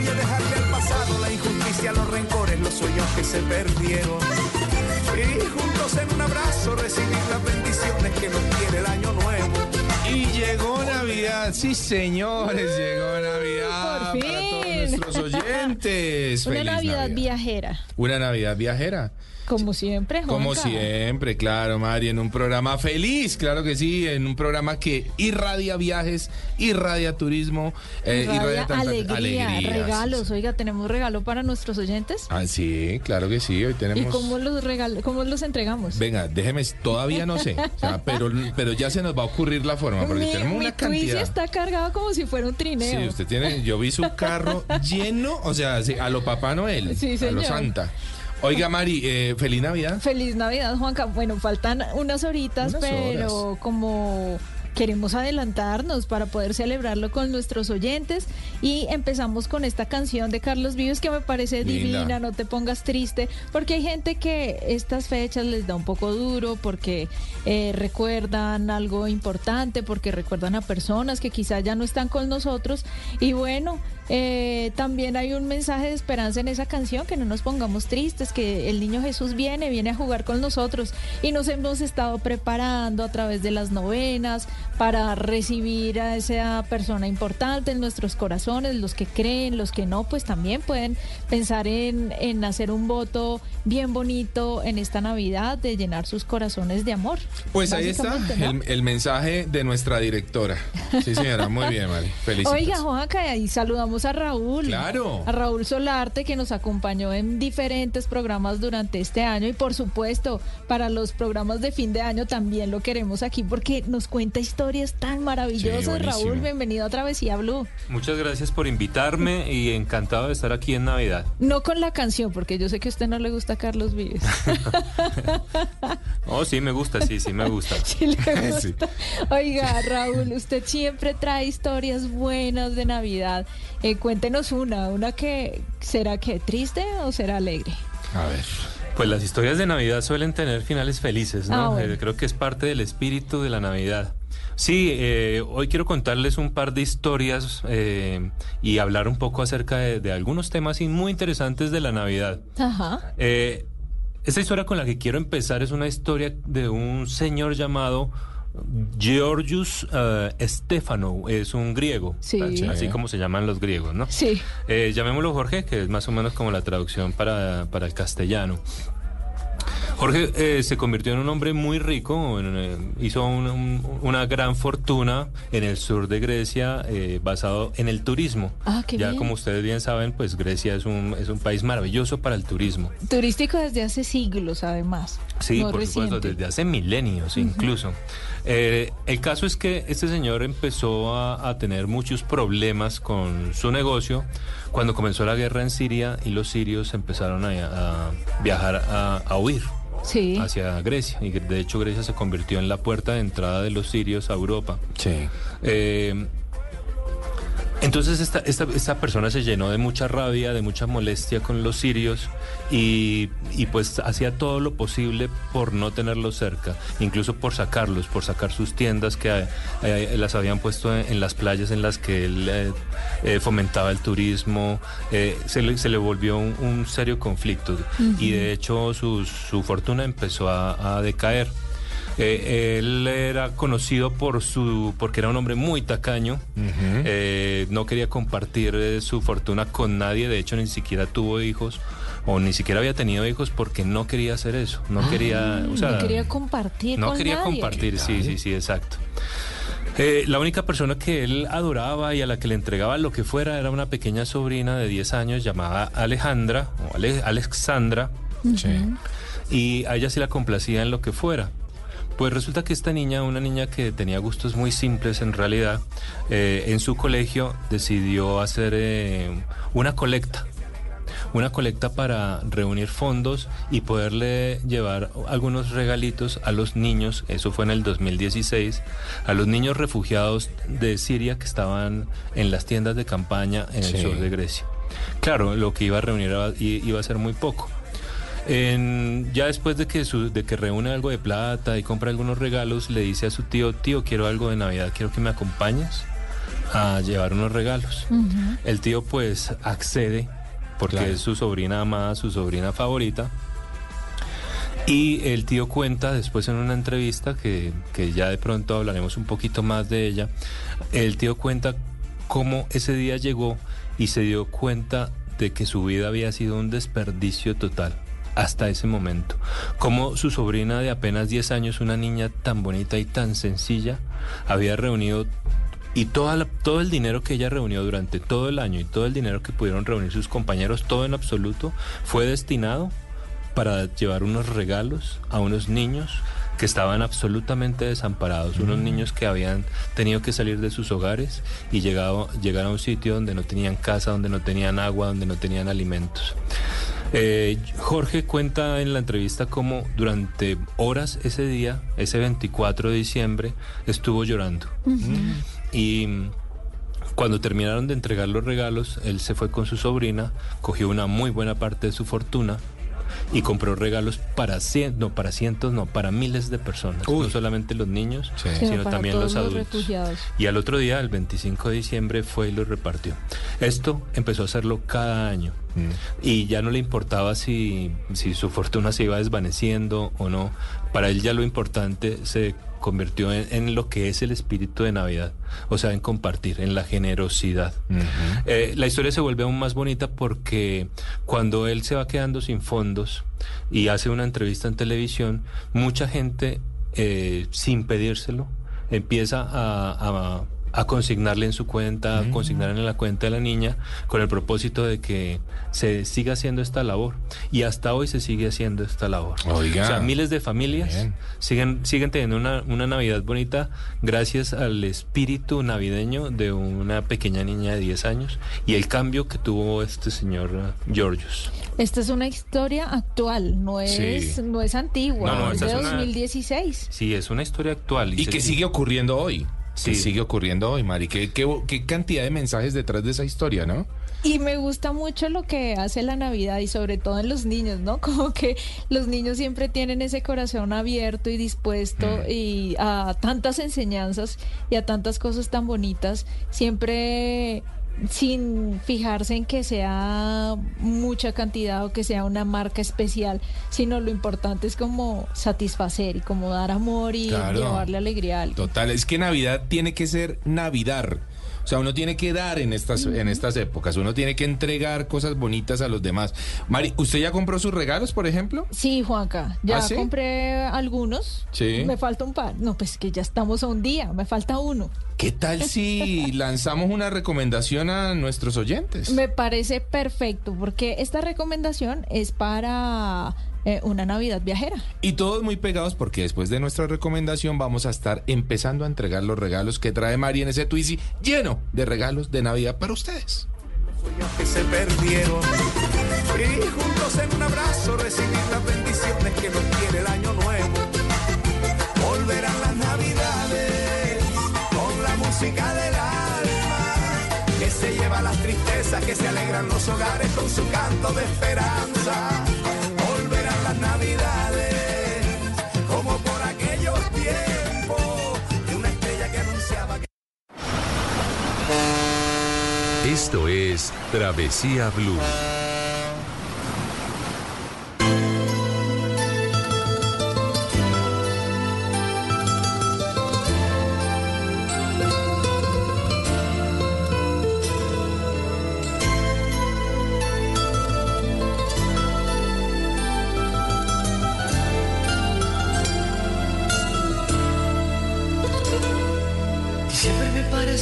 Voy a dejarle al pasado la injusticia, los rencores, los sueños que se perdieron. Y juntos en un abrazo recibir las bendiciones que nos tiene el año nuevo. Y llegó Navidad, sí señores, llegó Navidad Por para todos fin. nuestros oyentes. Una Feliz Navidad, Navidad. viajera. Una Navidad viajera. Como siempre, Como Juanca. siempre, claro, Mari, en un programa feliz, claro que sí, en un programa que irradia viajes, irradia turismo, eh, Irradia tanta- alegría, alegría, regalos. sí. Oiga, tenemos regalo para nuestros oyentes. Ah, sí, claro que sí, hoy ¿Y tenemos... cómo los regal cómo los entregamos? Venga, déjeme, todavía no sé, o sea, pero, pero ya se nos va a ocurrir la forma, porque mi tenemos mi una cantidad... está cargado como si fuera un trineo. Sí, usted tiene, yo vi su carro lleno, o sea, sí, a lo Papá Noel, Sí, a lo. Santa. Oiga, Mari, eh, feliz Navidad. Feliz Navidad, Juanca. Bueno, faltan unas horitas, Unas pero horas. como queremos adelantarnos para poder celebrarlo con nuestros oyentes. Y empezamos con esta canción de Carlos Vives que me parece Linda. divina, no te pongas triste, porque hay gente que estas fechas les da un poco duro porque eh, recuerdan algo importante, porque recuerdan a personas que quizás ya no están con nosotros. Y bueno, eh, también hay un mensaje de esperanza en esa canción, que no nos pongamos tristes, que el niño Jesús viene, viene a jugar con nosotros. Y nos hemos estado preparando a través de las novenas para recibir a esa persona importante en nuestros corazones, los que creen, los que no, pues también pueden pensar en, en hacer un voto bien bonito en esta Navidad de llenar sus corazones de amor. Pues ahí está Básicamente, ¿no? el, el mensaje de nuestra directora. Sí, señora, muy bien, Mari. Felicidades. Oiga, Juanca, y saludamos a Raúl. Claro. A Raúl Solarte, que nos acompañó en diferentes programas durante este año. Y por supuesto, para los programas de fin de año también lo queremos aquí porque nos cuenta historias tan maravillosas. Sí. Raúl, bienvenido a Travesía Blue. Muchas gracias por invitarme y encantado de estar aquí en Navidad. No con la canción, porque yo sé que a usted no le gusta Carlos Vives. Oh, sí, me gusta, sí, sí, me gusta. Sí le gusta. Sí. Oiga, Raúl, usted siempre trae historias buenas de Navidad. Eh, cuéntenos una, una que será que triste o será alegre. A ver. Pues las historias de Navidad suelen tener finales felices, ¿no? Ah, bueno. Eh, creo que es parte del espíritu de la Navidad. Sí, eh, hoy quiero contarles un par de historias eh, y hablar un poco acerca de, de algunos temas muy interesantes de la Navidad. Ajá. Eh, esta historia con la que quiero empezar es una historia de un señor llamado Georgius eh, Stefano, es un griego, Sí. así- así como se llaman los griegos, ¿no? Sí. Eh, llamémoslo Jorge, que es más o menos como la traducción para, para el castellano. Jorge eh, se convirtió en un hombre muy rico, en, eh, hizo un- un- una gran fortuna en el sur de Grecia eh, basado en el turismo. Ah, qué ya bien. como ustedes bien saben, pues Grecia es un, es un país maravilloso para el turismo. Turístico desde hace siglos, además. Sí, No por supuesto, desde hace milenios incluso. El caso es que este señor empezó a, a tener muchos problemas con su negocio cuando comenzó la guerra en Siria y los sirios empezaron a, a viajar a, a huir Sí. hacia Grecia. Y de hecho Grecia se convirtió en la puerta de entrada de los sirios a Europa. Sí. Eh, entonces esta, esta, esta persona se llenó de mucha rabia, de mucha molestia con los sirios y, y pues hacía todo lo posible por no tenerlos cerca, incluso por sacarlos, por sacar sus tiendas que eh, las habían puesto en, en las playas en las que él eh, eh, fomentaba el turismo, eh, se, le, se le volvió un, un serio conflicto. Y de hecho su, su fortuna empezó a, a decaer. Eh, él era conocido por su porque era un hombre muy tacaño. Eh, no quería compartir eh, su fortuna con nadie. De hecho, ni siquiera tuvo hijos o ni siquiera había tenido hijos porque no quería hacer eso. No quería, o sea, Ah, no quería compartir no con quería nadie. compartir. Sí, sí, sí, exacto. Eh, la única persona que él adoraba y a la que le entregaba lo que fuera era una pequeña sobrina de 10 años llamada Alejandra o Ale- Alexandra Sí. y a ella sí la complacía en lo que fuera. Pues resulta que esta niña, una niña que tenía gustos muy simples en realidad, eh, en su colegio decidió hacer eh, una colecta. Una colecta para reunir fondos y poderle llevar algunos regalitos a los niños, eso fue en el 2016, a los niños refugiados de Siria que estaban en las tiendas de campaña en el Sí. sur de Grecia. Claro, lo que iba a reunir iba a ser muy poco. En- ya después de que, su- de que reúne algo de plata y compra algunos regalos, le dice a su tío, tío, quiero algo de Navidad, quiero que me acompañes. a llevar unos regalos. El tío pues accede porque Claro. es su sobrina amada, su sobrina favorita. Y el tío cuenta después en una entrevista, que, que ya de pronto hablaremos un poquito más de ella, el tío cuenta cómo ese día llegó y se dio cuenta de que su vida había sido un desperdicio total hasta ese momento. Cómo su sobrina de apenas 10 años, una niña tan bonita y tan sencilla, había reunido y toda la- todo el dinero que ella reunió durante todo el año y todo el dinero que pudieron reunir sus compañeros, todo en absoluto, fue destinado para llevar unos regalos a unos niños que estaban absolutamente desamparados, unos niños que habían tenido que salir de sus hogares y llegado, llegar a un sitio donde no tenían casa, donde no tenían agua, donde no tenían alimentos. Eh, Jorge cuenta en la entrevista cómo durante horas ese día, ese 24 de diciembre, estuvo llorando. Y cuando terminaron de entregar los regalos, él se fue con su sobrina, cogió una muy buena parte de su fortuna y compró regalos para cien, no para cientos, no, para miles de personas, Uy. no solamente los niños, Sí. sino también los adultos. Y al otro día, el 25 de diciembre, fue y lo repartió. Esto empezó a hacerlo cada año. Y ya no le importaba si, si su fortuna se iba desvaneciendo o no. Para él ya lo importante se convirtió en, en lo que es el espíritu de Navidad. O sea, en compartir, en la generosidad. Eh, la historia se vuelve aún más bonita porque cuando él se va quedando sin fondos y hace una entrevista en televisión, mucha gente, eh, sin pedírselo, empieza a, a- a consignarle en su cuenta, a consignarle en la cuenta de la niña, con el propósito de que se siga haciendo esta labor. Y hasta hoy se sigue haciendo esta labor. Oiga. O sea, miles de familias Bien. siguen, siguen teniendo una, una Navidad bonita gracias al espíritu navideño de una pequeña niña de 10 años y el cambio que tuvo este señor eh, Georgios. Esta es una historia actual, no es, Sí. no es antigua, No, no, es de es una- 2016. Sí, es una historia actual. Y se- que sigue ocurriendo hoy. Que Sí. sigue ocurriendo hoy, Mari. ¿Qué, qué, qué cantidad de mensajes detrás de esa historia, ¿no? Y me gusta mucho lo que hace la Navidad y sobre todo en los niños, ¿no? Como que los niños siempre tienen ese corazón abierto y dispuesto Mm. y a tantas enseñanzas y a tantas cosas tan bonitas, siempre sin fijarse en que sea mucha cantidad o que sea una marca especial, sino lo importante es como satisfacer y como dar amor y Claro. llevarle alegría a alguien. Total, es que Navidad tiene que ser Navidad. O sea, uno tiene que dar en estas, en estas épocas, uno tiene que entregar cosas bonitas a los demás. Mari, ¿usted ya compró sus regalos, por ejemplo? Sí, Juanca, ya ¿Ah, sí? compré algunos. Sí. Me falta un par. No, pues que ya estamos a un día, me falta uno. ¿Qué tal si lanzamos una recomendación a nuestros oyentes? Me parece perfecto porque esta recomendación es para eh, una Navidad viajera. Y todos muy pegados porque después de nuestra recomendación vamos a estar empezando a entregar los regalos que trae Mari en ese Twizy lleno de regalos de Navidad para ustedes. que se perdieron. Y juntos en un abrazo recibir las bendiciones que nos quiere el año nuevo. Volverán las navidades con la música del alma. Que se lleva las tristezas, que se alegran los hogares con su canto de esperanza. Como por aquellos tiempos de una estrella que anunciaba que... Esto es Travesía Blue.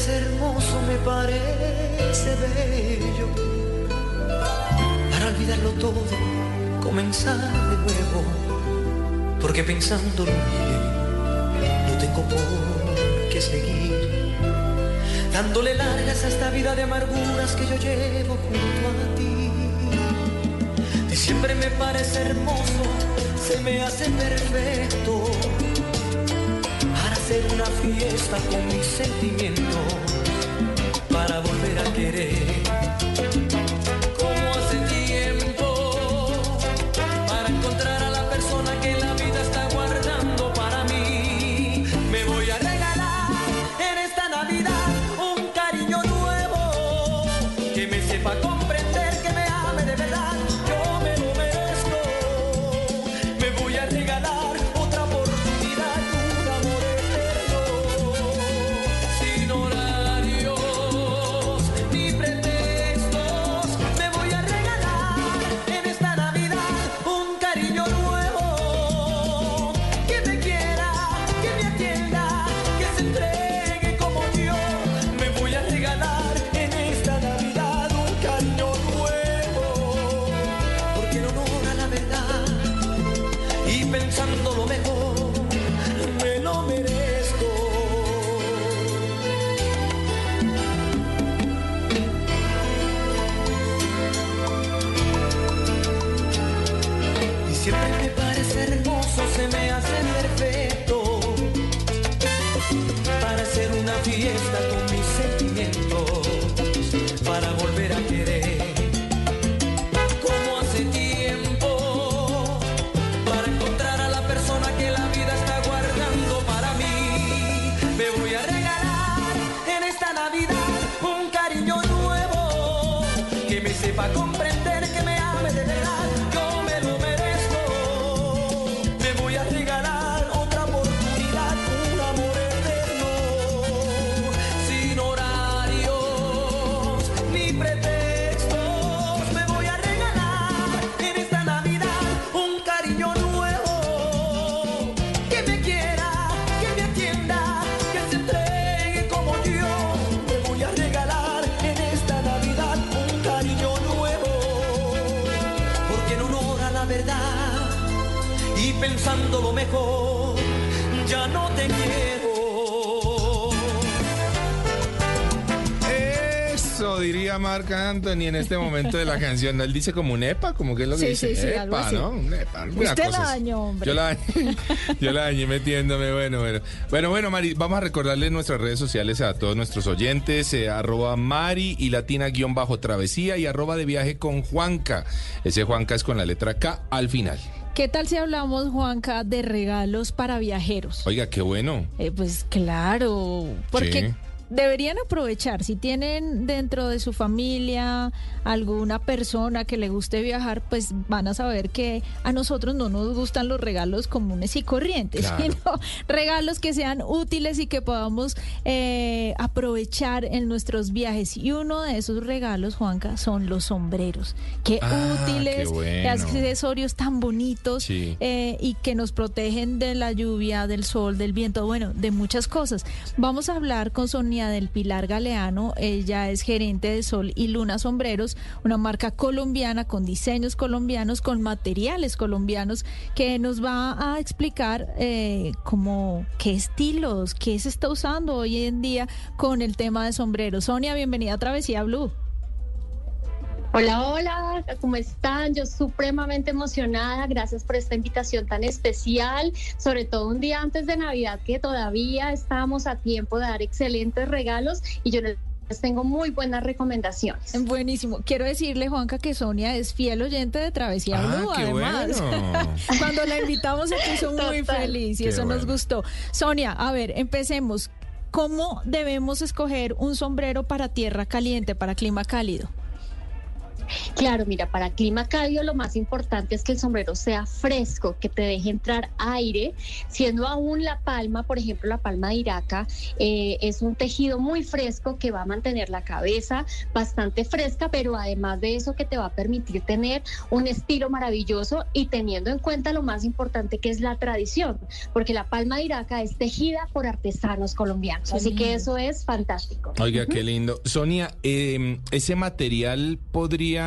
Hermoso, me parece bello. Para olvidarlo todo, comenzar de nuevo. Porque pensándolo bien, no tengo por qué seguir. Dándole largas a esta vida de amarguras que yo llevo junto a ti. Siempre me parece hermoso, se me hace perfecto hacer una fiesta con mis sentimientos, para volver a querer. Hacer una fiesta Eso diría Marc Anthony en este momento de la canción. ¿No? Él dice como un EPA, como que es lo que Sí, dice. sí, sí, algo EPA, así. ¿no? Un EPA, Usted cosa la dañó, hombre. Yo la dañé, yo la dañé metiéndome, bueno, bueno. Bueno, bueno, Mari, vamos a recordarle nuestras redes sociales a todos nuestros oyentes, eh, arroba Mari y latina guion bajo travesía y arroba de viaje con Juanca. Ese Juanca es con la letra K al final. ¿Qué tal si hablamos, Juanca, de regalos para viajeros? Oiga, qué bueno. Eh, pues claro, porque Sí. Deberían aprovechar, si tienen dentro de su familia alguna persona que le guste viajar, pues van a saber que a nosotros no nos gustan los regalos comunes y corrientes, Claro. sino regalos que sean útiles y que podamos eh, aprovechar en nuestros viajes. Y uno de esos regalos, Juanca, son los sombreros. Qué Ah, qué útiles, bueno. qué accesorios tan bonitos Sí. eh, y que nos protegen de la lluvia, del sol, del viento, bueno, de muchas cosas. Vamos a hablar con Sonia del Pilar Galeano, ella es gerente de Sol y Luna Sombreros, una marca colombiana con diseños colombianos, con materiales colombianos, que nos va a explicar eh, como qué estilos, qué se está usando hoy en día con el tema de sombreros. Sonia, bienvenida a Travesía Blue. Hola, hola, ¿cómo están? Yo supremamente emocionada, gracias por esta invitación tan especial, sobre todo un día antes de Navidad que todavía estamos a tiempo de dar excelentes regalos y yo les tengo muy buenas recomendaciones. Buenísimo. Quiero decirle, Juanca, que Sonia es fiel oyente de Travesía Ah, Blue, qué además. bueno. Cuando la invitamos se puso muy feliz y Qué eso nos gustó. Sonia, a ver, empecemos. ¿Cómo debemos escoger un sombrero para tierra caliente, para clima cálido? Claro, mira, para clima cálido lo más importante es que el sombrero sea fresco, que te deje entrar aire, siendo aún la palma, por ejemplo, la palma de Iraca, eh, es un tejido muy fresco que va a mantener la cabeza bastante fresca, pero además de eso que te va a permitir tener un estilo maravilloso y teniendo en cuenta lo más importante que es la tradición, porque la palma de Iraca es tejida por artesanos colombianos, así que eso es fantástico. Oiga, qué lindo. Sonia, eh, ese material podría,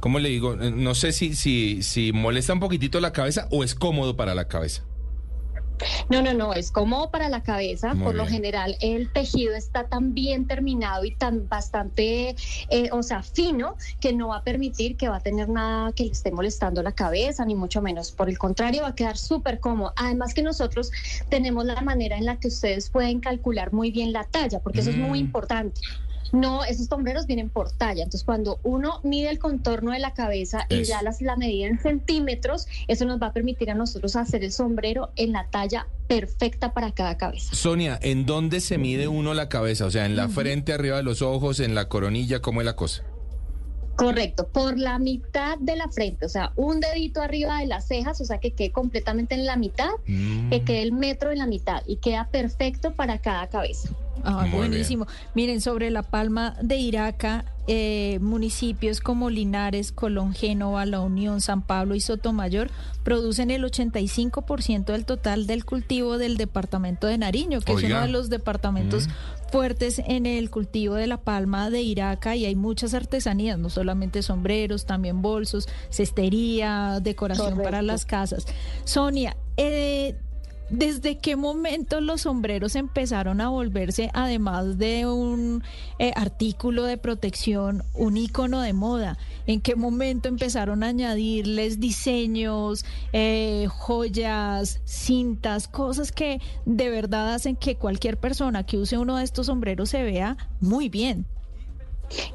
¿cómo le digo? Eh, No sé si, si, si molesta un poquitito la cabeza o es cómodo para la cabeza. No, no, no, es cómodo para la cabeza. Muy Por lo general, el tejido está tan bien terminado y tan bastante, eh, o sea, fino, que no va a permitir que va a tener nada que le esté molestando la cabeza, ni mucho menos. Por el contrario, va a quedar súper cómodo. Además que nosotros tenemos la manera en la que ustedes pueden calcular muy bien la talla, porque eso es muy Mm. importante. No, esos sombreros vienen por talla. Entonces, cuando uno mide el contorno de la cabeza y ya las, la medida en centímetros, eso nos va a permitir a nosotros hacer el sombrero en la talla perfecta para cada cabeza. Sonia, ¿en dónde se mide uno la cabeza? O sea, en la frente, arriba de los ojos, en la coronilla, ¿cómo es la cosa? Correcto, por la mitad de la frente, o sea, un dedito arriba de las cejas, o sea, que quede completamente en la mitad, Mm. que quede el metro en la mitad y queda perfecto para cada cabeza. Ah, Muy buenísimo. Miren, sobre la palma de Iraca, eh, municipios como Linares, Colón, Génova, La Unión, San Pablo y Sotomayor producen el 85% del total del cultivo del departamento de Nariño, que es uno de los departamentos Mm. Fuertes en el cultivo de la palma de Iraca y hay muchas artesanías, no solamente sombreros, también bolsos, cestería, decoración Correcto. para las casas. Sonia, eh, ¿desde qué momento los sombreros empezaron a volverse, además de un eh, artículo de protección, un icono de moda? ¿En qué momento empezaron a añadirles diseños, eh, joyas, cintas, cosas que de verdad hacen que cualquier persona que use uno de estos sombreros se vea muy bien?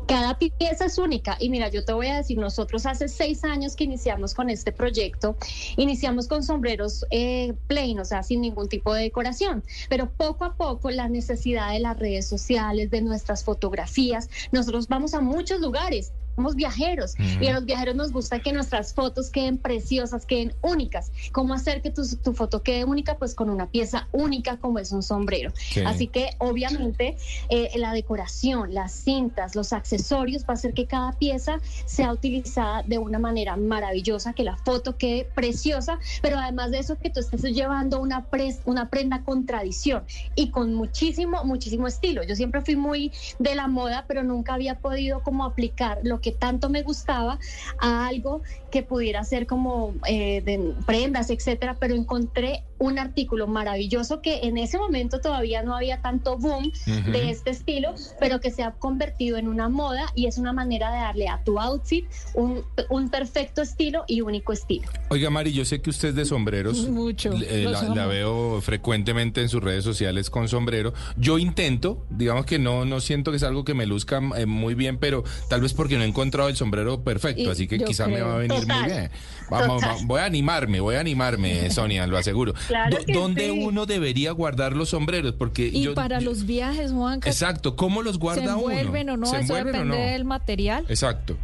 Cada pieza es única. Y mira, yo te voy a decir, nosotros hace seis años que iniciamos con este proyecto, iniciamos con sombreros eh, plain, o sea, sin ningún tipo de decoración, pero poco a poco la necesidad de las redes sociales, de nuestras fotografías, nosotros vamos a muchos lugares somos viajeros y a los viajeros nos gusta que nuestras fotos queden preciosas, queden únicas. ¿Cómo hacer que tu, tu foto quede única? Pues con una pieza única como es un sombrero. Así que obviamente eh, la decoración, las cintas, los accesorios va a hacer que cada pieza sea utilizada de una manera maravillosa, que la foto quede preciosa, pero además de eso que tú estés llevando una, una prenda con tradición y con muchísimo, muchísimo estilo. Yo siempre fui muy de la moda, pero nunca había podido como aplicar lo que tanto me gustaba a algo que pudiera ser como eh, de prendas, etcétera, pero encontré un artículo maravilloso que en ese momento todavía no había tanto boom de este estilo, pero que se ha convertido en una moda y es una manera de darle a tu outfit un, un perfecto estilo y único estilo. Oiga, Mari, yo sé que usted es de sombreros. Mucho. Eh, la, veo frecuentemente en sus redes sociales con sombrero. Yo intento, digamos que no, no siento que es algo que me luzca eh, muy bien, pero tal vez porque no he encontrado el sombrero perfecto, así que quizá me va a venir muy bien. Vamos, voy a animarme, voy a animarme, Sonia, lo aseguro. ¿Dónde uno debería guardar los sombreros? Porque y para los viajes, Juan. Exacto, ¿cómo los guarda uno? ¿Se envuelven o no? Eso depende del material. Exacto.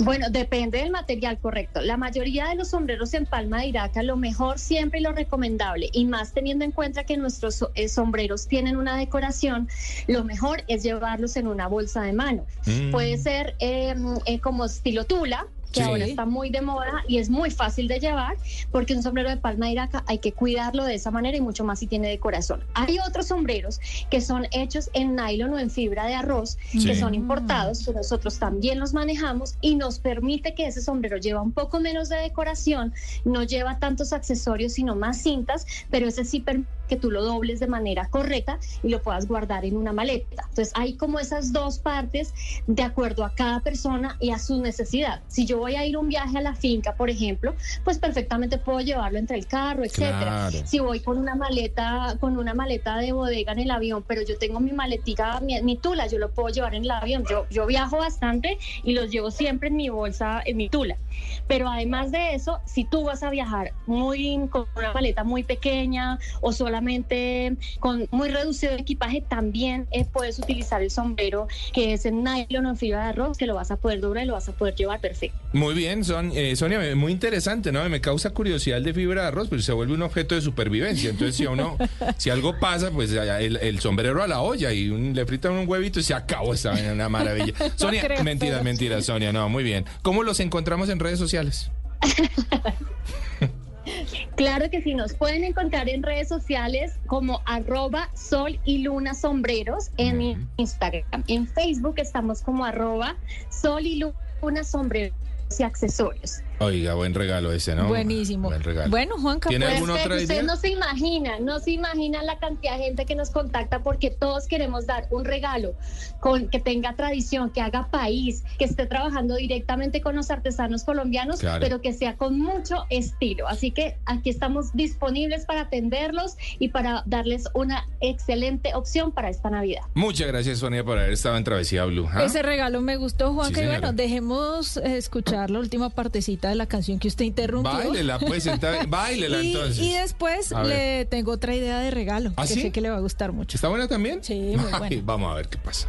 Bueno, depende del material correcto. La mayoría de los sombreros en palma de Iraca, lo mejor siempre y lo recomendable, y más teniendo en cuenta que nuestros eh, sombreros tienen una decoración, lo mejor es llevarlos en una bolsa de mano. Mm. Puede ser em, eh, como estilo tula, que ahora está muy de moda y es muy fácil de llevar, porque un sombrero de palma de iraca hay que cuidarlo de esa manera y mucho más si tiene decoración. Hay otros sombreros que son hechos en nylon o en fibra de arroz, que son importados, que nosotros también los manejamos y nos permite que ese sombrero lleva un poco menos de decoración, no lleva tantos accesorios, sino más cintas, pero ese sí permite que tú lo dobles de manera correcta y lo puedas guardar en una maleta. Entonces hay como esas dos partes de acuerdo a cada persona y a su necesidad. Si yo voy a ir un viaje a la finca, por ejemplo, pues perfectamente puedo llevarlo entre el carro, etcétera. Si voy con una maleta, con una maleta de bodega en el avión, pero yo tengo mi maletica, mi, tula, yo lo puedo llevar en el avión. Yo, yo viajo bastante y los llevo siempre en mi bolsa, en mi tula. Pero además de eso, si tú vas a viajar muy con una maleta muy pequeña o solamente con muy reducido equipaje, también eh, puedes utilizar el sombrero que es en nylon o en fibra de arroz, que lo vas a poder doblar y lo vas a poder llevar perfecto. Muy bien, Son, eh, Sonia, muy interesante, ¿no? Me causa curiosidad el de fibra de arroz, pero se vuelve un objeto de supervivencia. Entonces, si uno, si algo pasa, pues el, sombrero a la olla y le fritan un huevito y se acabó esta una maravilla. Sonia, mentira, mentira, Sonia, no, muy bien. ¿Cómo los encontramos en redes sociales? Claro que sí, nos pueden encontrar en redes sociales como arroba sol y luna sombreros en Instagram. En Facebook estamos como arroba sol y luna sombreros y accesorios. Oiga, buen regalo ese, ¿no? Buenísimo. Buen regalo. Bueno, Juan ¿Tiene alguna otra idea? Usted no se imagina, no se imagina la cantidad de gente que nos contacta porque todos queremos dar un regalo con que tenga tradición, que haga país, que esté trabajando directamente con los artesanos colombianos, pero que sea con mucho estilo. Así que aquí estamos disponibles para atenderlos y para darles una excelente opción para esta Navidad. Muchas gracias, Sonia, por haber estado en Travesía Blue. ¿ah? Ese regalo me gustó, Juan, que bueno, dejemos eh, escuchar la última partecita de la canción que usted interrumpió. Báilela, pues, báilela y, entonces. Y después le tengo otra idea de regalo ¿Ah, que sé que le va a gustar mucho. ¿Está buena también? Sí, muy buena. vamos a ver qué pasa.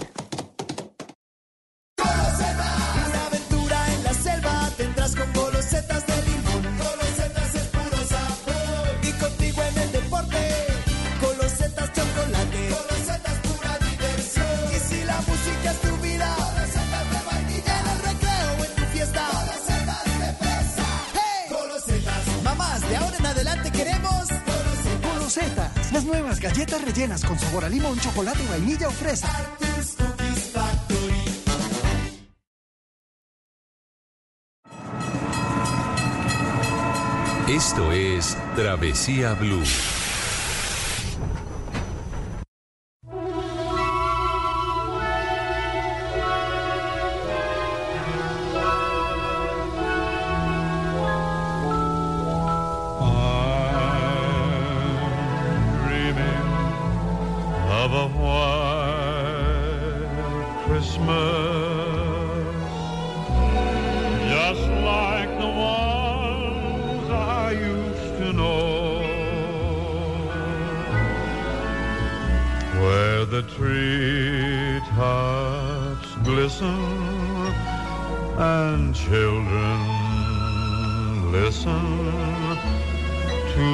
Con chocolate, vainilla o fresa. Esto es Travesía Blue.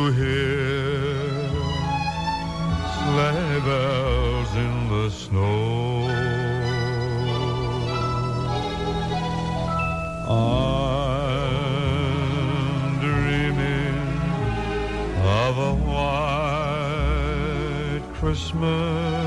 Hear sleigh bells in the snow. I'm dreaming of a white Christmas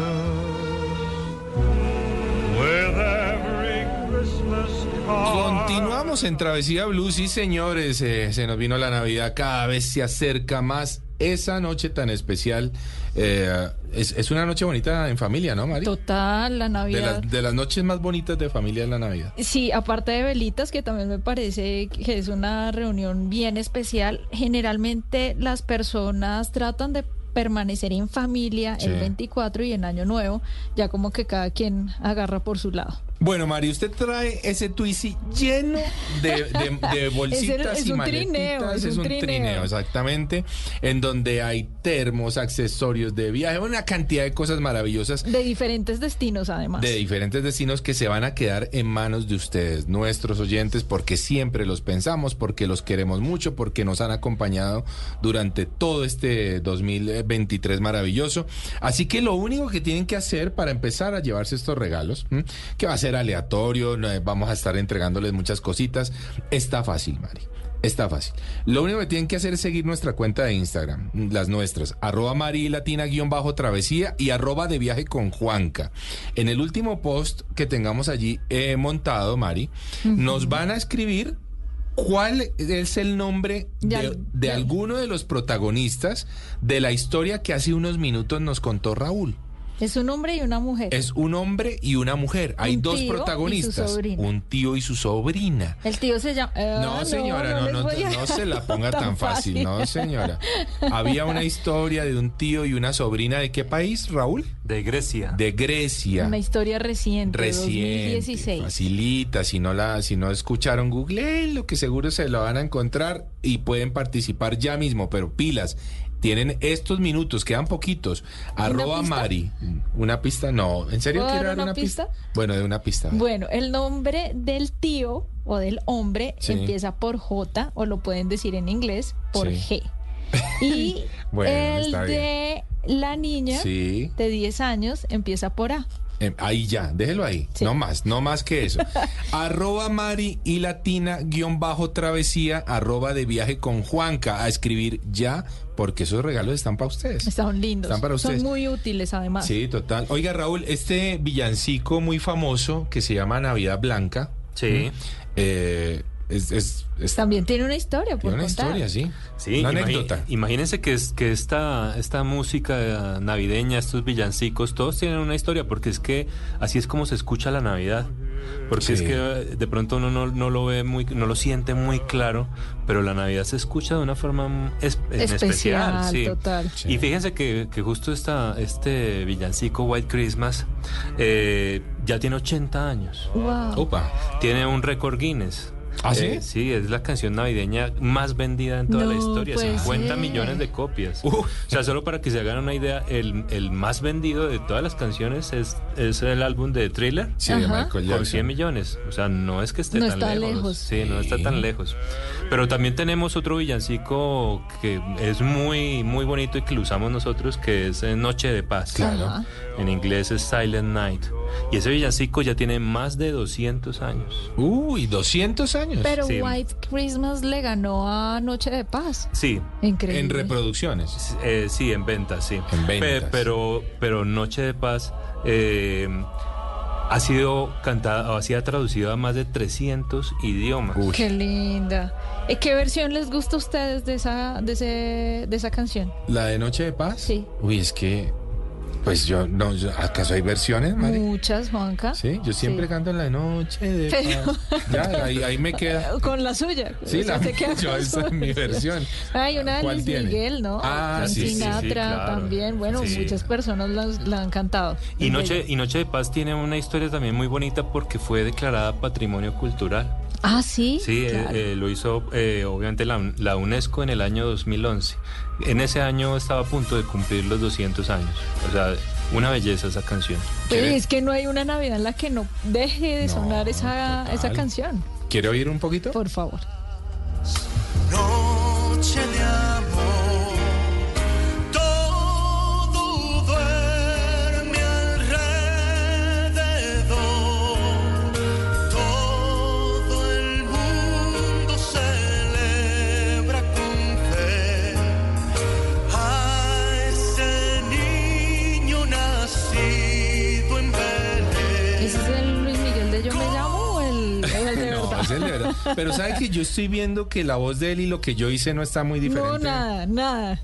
En Travesía Blue, sí señores, eh, se nos vino la Navidad, cada vez se acerca más esa noche tan especial. eh, es, es una noche bonita en familia, ¿no, Mari? Total, la De, Navidad. las- de las noches más bonitas de familia en la Navidad. Sí, aparte de velitas, que también me parece que es una reunión bien especial, generalmente las personas tratan de permanecer en familia Sí. el 24 y en Año Nuevo, ya como que cada quien agarra por su lado. Bueno, Mari, usted trae ese Twizy lleno de, de- de bolsitas es y un maletitas. trineo, es es un trineo. trineo. exactamente. En donde hay termos, accesorios de viaje, una cantidad de cosas maravillosas De diferentes destinos, además. de diferentes destinos que se van a quedar en manos de ustedes, nuestros oyentes, porque siempre los pensamos, porque los queremos mucho, porque nos han acompañado durante todo este 2023 maravilloso. Así que lo único que tienen que hacer para empezar a llevarse estos regalos, que va a ser aleatorio, eh, vamos a estar entregándoles muchas cositas, está fácil, Mari. Está fácil. Lo único que tienen que hacer es seguir nuestra cuenta de Instagram, las nuestras, arroba Mari Latina guion bajo travesía y arroba de viaje con Juanca. En el último post que tengamos allí eh, montado, Mari, nos van a escribir cuál es el nombre de- alguno de los protagonistas de la historia que hace unos minutos nos contó Raúl. Es un hombre y una mujer. Es un hombre y una mujer. Hay Un dos protagonistas. Un tío y su sobrina. El tío se llama... Ah, No, señora, no, no, a- no se la ponga tan fácil, no, señora. Había una historia de un tío y una sobrina de qué país, Raúl? De Grecia. De Grecia. Una historia reciente, Reciente, 2016. facilita, si no la, si no escucharon Google, lo que seguro se lo van a encontrar y pueden participar ya mismo, pero pilas. Tienen estos minutos, quedan poquitos. Arroba pista? Mari. ¿Una pista? No. ¿En serio ¿Puedo quiere dar una una pista? pista? Bueno, de una pista. Bueno, el nombre del tío o del hombre Sí. empieza por J o lo pueden decir en inglés por Sí. G. Y Bueno, el de la niña Sí. de 10 años empieza por A. Eh, ahí ya, déjelo ahí. Sí. No más, no más que eso. arroba Mari y Latina guion bajo travesía, arroba de viaje con Juanca. A escribir ya, porque esos regalos están para ustedes. Están lindos. Están para ustedes. Son muy útiles además. Sí, total. Oiga, Raúl, este villancico muy famoso que se llama Navidad Blanca. Sí. eh, es, es, es- También tiene una historia por tiene una contar. historia, sí. Sí, Una anécdota. Imagínense que, es, que esta, esta música navideña, estos villancicos, todos tienen una historia, porque es que así es como se escucha la Navidad. Porque es que eh, de pronto uno no, no lo ve muy, no lo siente muy claro, pero la Navidad se escucha de una forma es- especial. Especial, sí. total. Sí. Y fíjense que, que justo esta, este villancico White Christmas eh, ya tiene 80 años. Wow. Opa. Tiene un récord Guinness. ¿Ah, sí? Eh, sí, es la canción navideña más vendida en toda la historia, puede 50 ser. millones de copias. Uh. O sea, solo para que se hagan una idea, el, el más vendido de todas las canciones es es el álbum de Thriller. Sí, de. Michael Con Jackson. 100 millones. O sea, no es que esté No tan está lejos. lejos. Sí, no está tan lejos. Pero también tenemos otro villancico que es muy, muy bonito y que lo usamos nosotros, que es eh, Noche de Paz. Claro. Ajá. En inglés es Silent Night. Y ese villancico ya tiene más de 200 años. Uy, 200 años. Pero Sí. White Christmas le ganó a Noche de Paz. Sí, Increíble. en reproducciones. Eh, sí, en ventas, sí. En ventas. Pe- pero, pero Noche de Paz eh, ha sido cantada o ha sido traducido a más de 300 idiomas. Uy. Qué linda. ¿Y ¿Qué versión les gusta a ustedes de esa, de ese, de esa canción? ¿La de Noche de Paz? Sí. Uy, es que. Pues yo, no, yo- ¿acaso hay versiones, Mari? Muchas, Juanca. Sí, yo siempre Sí. canto en la noche de Pero-. Ya, ahí, ahí me queda. Con la suya. Sí, O sea, la se queda yo, esa es mi versión. Hay una de ¿Cuál Luis tiene? Miguel, ¿no? Ah, sí, sí, sí, Sinatra claro. también. Bueno, Sí. muchas personas la, la han cantado. Y Noche, y Noche de Paz tiene una historia también muy bonita porque fue declarada Patrimonio Cultural. Ah, sí. Sí, eh, Claro. eh, lo hizo eh, obviamente la, la UNESCO en el año 2011. En ese año estaba a punto de cumplir los 200 años. O sea, una belleza esa canción. Pero es que no hay una Navidad en la que no deje de No, sonar esa, total. esa canción. ¿Quiere oír un poquito? Por favor. Noche Pero sabe que yo estoy viendo que la voz de él y lo que yo hice no está muy diferente. No, nada, nada.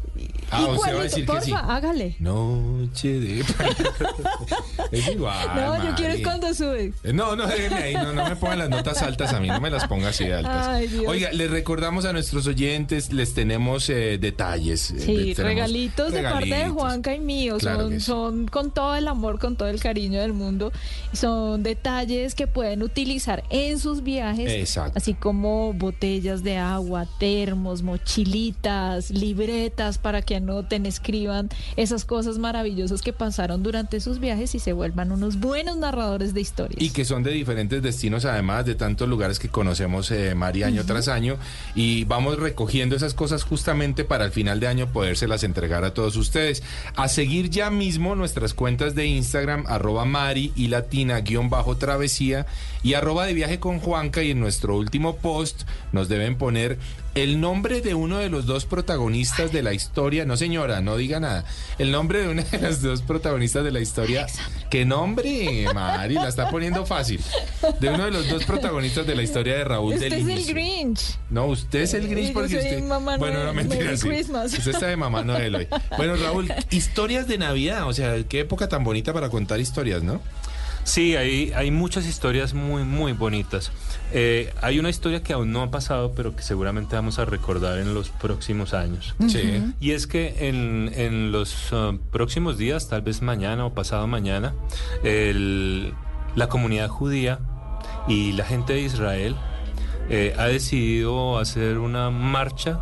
Ah, ¿Y usted cuál va a es? decir que sí. Porfa, hágale. Noche de Es igual. no, yo quiero es cuando sube. Eh, No, no, déjenme ahí, no, no me pongan las notas altas a mí, no me las ponga así de altas. Ay, Dios. Oiga, les recordamos a nuestros oyentes, les tenemos eh, detalles. eh, Sí, tenemos regalitos de parte de regalitos. Juanca y mío. Claro son, sí. son con todo el amor, con todo el cariño del mundo. Son detalles que pueden utilizar en sus viajes. Exacto. Así como botellas de agua, termos, mochilitas, libretas para que anoten, escriban esas cosas maravillosas que pasaron durante sus viajes y se vuelvan unos buenos narradores de historias. Y que son de diferentes destinos, además de tantos lugares que conocemos, eh, Mari, año tras año. Y vamos recogiendo esas cosas justamente para el final de año podérselas entregar a todos ustedes. A seguir ya mismo nuestras cuentas de Instagram, arroba Mari y Latina, guion bajo travesía, y arroba de viaje con Juanca. Y en nuestro último post nos deben poner el nombre de uno de los dos protagonistas de la historia. No, señora, no diga nada. El nombre de uno de los dos protagonistas de la historia. ¿Qué nombre, Mari? La está poniendo fácil. De uno de los dos protagonistas de la historia de Raúl Este del es el. Grinch. No, usted es el Grinch yo porque soy usted. Mamá bueno, Noel. no mentira, sí. Usted está de Mamá Noel hoy. Bueno, Raúl, historias de Navidad. O sea, qué época tan bonita para contar historias, ¿no? Sí, hay, hay muchas historias muy, muy bonitas. Eh, hay una historia que aún no ha pasado, pero que seguramente vamos a recordar en los próximos años. Sí. Y es que en, en los uh, próximos días, tal vez mañana o pasado mañana, el- la comunidad judía y la gente de Israel eh, ha decidido hacer una marcha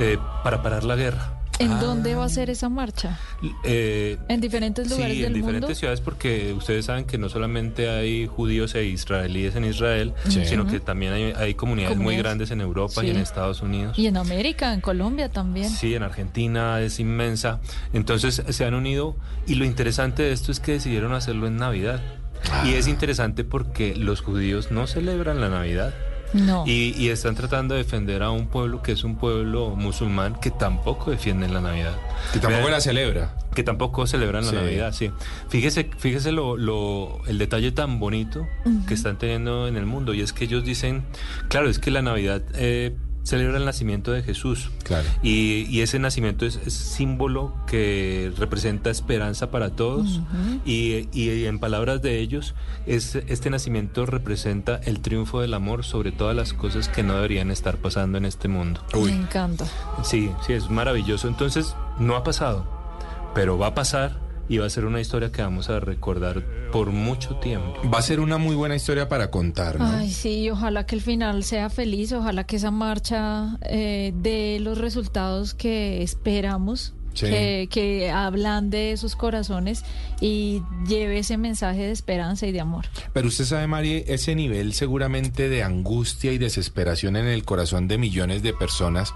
eh, para parar la guerra. ¿En Ah. dónde va a ser esa marcha? Eh, ¿En diferentes lugares sí, del en diferentes mundo? ciudades porque ustedes saben que no solamente hay judíos e israelíes en Israel, Sí. sino que también hay, hay comunidades muy grandes en Europa Sí. y en Estados Unidos. Y en América, en Colombia también. Sí, en Argentina es inmensa. Entonces se han unido y lo interesante de esto es que decidieron hacerlo en Navidad. Y Ah. es interesante porque los judíos no celebran la Navidad. No. Y, y están tratando de defender a un pueblo que es un pueblo musulmán que tampoco defienden la Navidad. Que tampoco Vean- la celebra. que tampoco celebran la Sí. Navidad, sí. Fíjese, fíjese lo, lo- el detalle tan bonito que están teniendo en el mundo y es que ellos dicen, claro, es que la Navidad eh, celebra el nacimiento de Jesús. Claro. Y, y ese nacimiento es, es símbolo que representa esperanza para todos. y, y en palabras de ellos, es, este nacimiento representa el triunfo del amor sobre todas las cosas que no deberían estar pasando en este mundo. Me encanta. Sí, sí, es maravilloso. Entonces, no ha pasado, pero va a pasar y va a ser una historia que vamos a recordar por mucho tiempo. Va a ser una muy buena historia para contar, ¿no? Ay, sí, ojalá que el final sea feliz, ojalá que esa marcha eh, dé los resultados que esperamos. Sí. que, que ablande sus corazones y lleve ese mensaje de esperanza y de amor. Pero usted sabe, Mari, ese nivel seguramente de angustia y desesperación en el corazón de millones de personas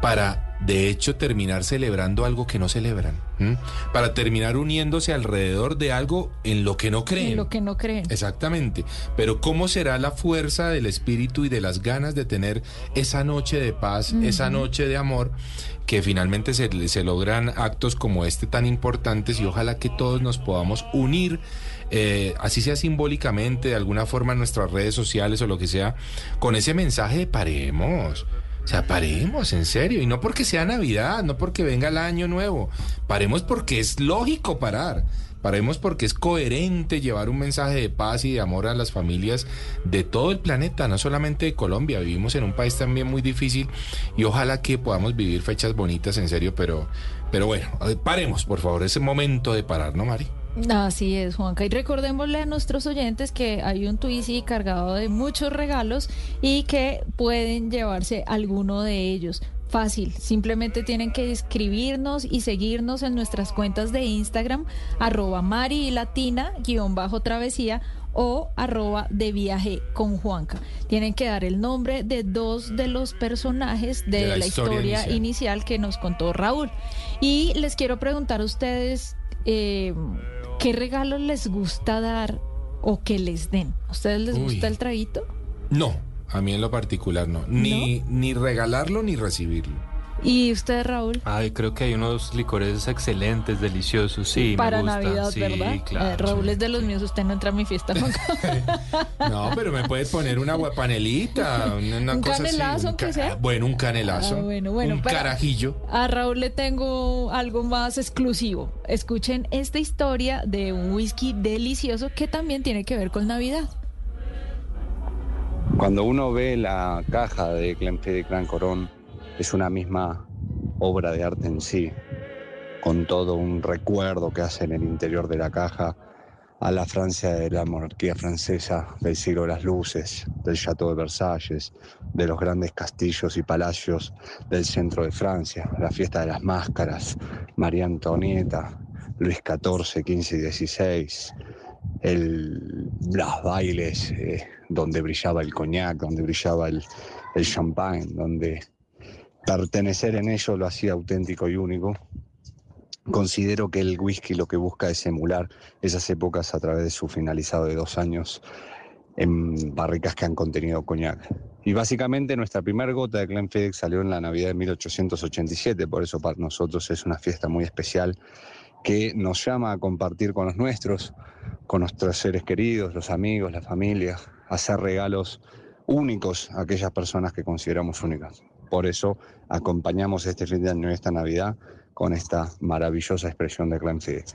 para, de hecho, terminar celebrando algo que no celebran. ¿m? Para terminar uniéndose alrededor de algo en lo que no creen. En lo que no creen. Exactamente. Pero ¿cómo será la fuerza del espíritu y de las ganas de tener esa noche de paz, esa noche de amor, que finalmente se, se logran actos como este tan importantes y ojalá que todos nos podamos unir, eh, así sea simbólicamente, de alguna forma en nuestras redes sociales o lo que sea, con ese mensaje de paremos. O sea, paremos, en serio. Y no porque sea Navidad, no porque venga el año nuevo. Paremos porque es lógico parar. Paremos porque es coherente llevar un mensaje de paz y de amor a las familias de todo el planeta, no solamente de Colombia. Vivimos en un país también muy difícil y ojalá que podamos vivir fechas bonitas, en serio, pero, pero bueno, eh, paremos, por favor. Es el momento de parar, ¿no, Mari? Así es, Juanca. Y recordémosle a nuestros oyentes que hay un Twizy cargado de muchos regalos y que pueden llevarse alguno de ellos. Fácil, simplemente tienen que escribirnos y seguirnos en nuestras cuentas de Instagram, arroba Mari y Latina, guion bajo travesía o arroba de viaje con Juanca. Tienen que dar el nombre de dos de los personajes de, De la la, historia historia, inicial. inicial. que nos contó Raúl. Y les quiero preguntar a ustedes eh, qué regalos les gusta dar o que les den. ¿A ustedes les Uy. gusta el traguito? No, a mí en lo particular no. Ni, ni regalarlo ni recibirlo. ¿Y usted, Raúl? Ay, creo que hay unos licores excelentes, deliciosos, sí, Para me gusta. Navidad, sí, ¿verdad? claro. Eh, Raúl es de los míos, usted no entra a mi fiesta, Juanca. No, pero me puedes poner una guapanelita, una, una ¿Un cosa así, canelazo, un aunque ca- sea? Bueno, un canelazo. Ah, bueno, bueno, un carajillo. A Raúl le tengo algo más exclusivo. Escuchen esta historia de un whisky delicioso que también tiene que ver con Navidad. Cuando uno ve la caja de Glenfiddich Gran Corón, es una misma obra de arte en sí, con todo un recuerdo que hace en el interior de la caja a la Francia de la monarquía francesa, del siglo de las luces, del Château de Versalles, de los grandes castillos y palacios del centro de Francia, la fiesta de las máscaras, María Antonieta, Luis XIV, XV y XVI, el, los bailes eh, donde brillaba el coñac, donde brillaba el, el champagne, donde pertenecer en ello lo hacía auténtico y único. Considero que el whisky lo que busca es emular esas épocas a través de su finalizado de dos años en barricas que han contenido coñac. Y básicamente nuestra primera gota de Glenfiddich salió en la Navidad de 1887, por eso para nosotros es una fiesta muy especial que nos llama a compartir con los nuestros, con nuestros seres queridos, los amigos, la familia, hacer regalos únicos a aquellas personas que consideramos únicas. Por eso acompañamos este fin de año esta Navidad con esta maravillosa expresión de Glenfiddich.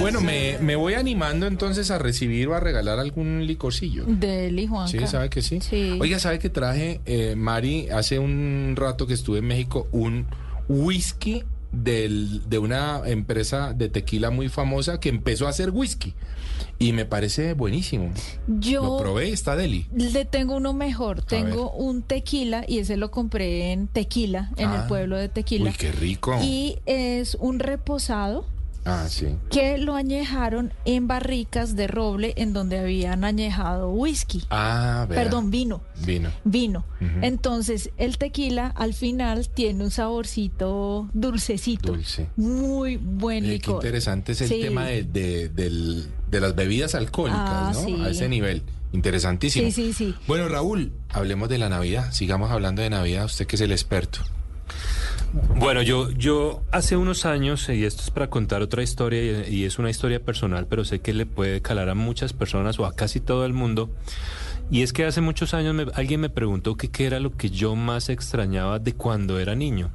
Bueno, me, me voy animando entonces a recibir o a regalar algún licorcillo. Del Juanca. Sí, ¿sabe que sí? Sí. Oiga, ¿sabe que traje, eh, Mari, hace un rato que estuve en México, un whisky del, de una empresa de tequila muy famosa que empezó a hacer whisky? Y me parece buenísimo. Yo Lo probé, está deli. le tengo uno mejor. Tengo un tequila y ese lo compré en Tequila, en Ah. el pueblo de Tequila. Uy, qué rico. Y es un reposado Ah, sí. que lo añejaron en barricas de roble en donde habían añejado whisky. Ah, vea. Perdón, vino. Vino. Vino. Entonces, el tequila al final tiene un saborcito dulcecito. Dulce. Muy buen Eh, qué interesante es el Sí. tema de, de- de las bebidas alcohólicas, Ah, ¿no? sí. A ese nivel. Interesantísimo. Sí, sí, sí. Bueno, Raúl, hablemos de la Navidad. Sigamos hablando de Navidad. Usted que es el experto. Bueno, yo, yo hace unos años, y esto es para contar otra historia, y, es una historia personal, pero sé que le puede calar a muchas personas o a casi todo el mundo. Y es que hace muchos años me- alguien me preguntó que qué era lo que yo más extrañaba de cuando era niño.